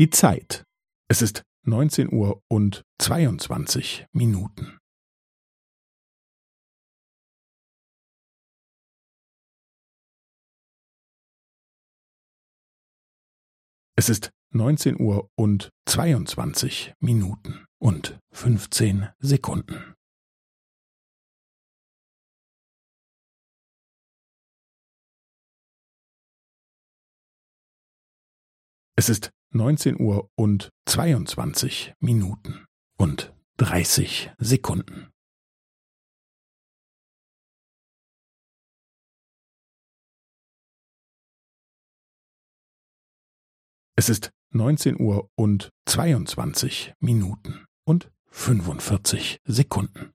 Die Zeit. Es ist neunzehn Uhr und zweiundzwanzig Minuten. Es ist neunzehn Uhr und zweiundzwanzig Minuten und fünfzehn Sekunden. Es ist neunzehn Uhr und zweiundzwanzig Minuten und dreißig Sekunden. Es ist neunzehn Uhr und zweiundzwanzig Minuten und fünfundvierzig Sekunden.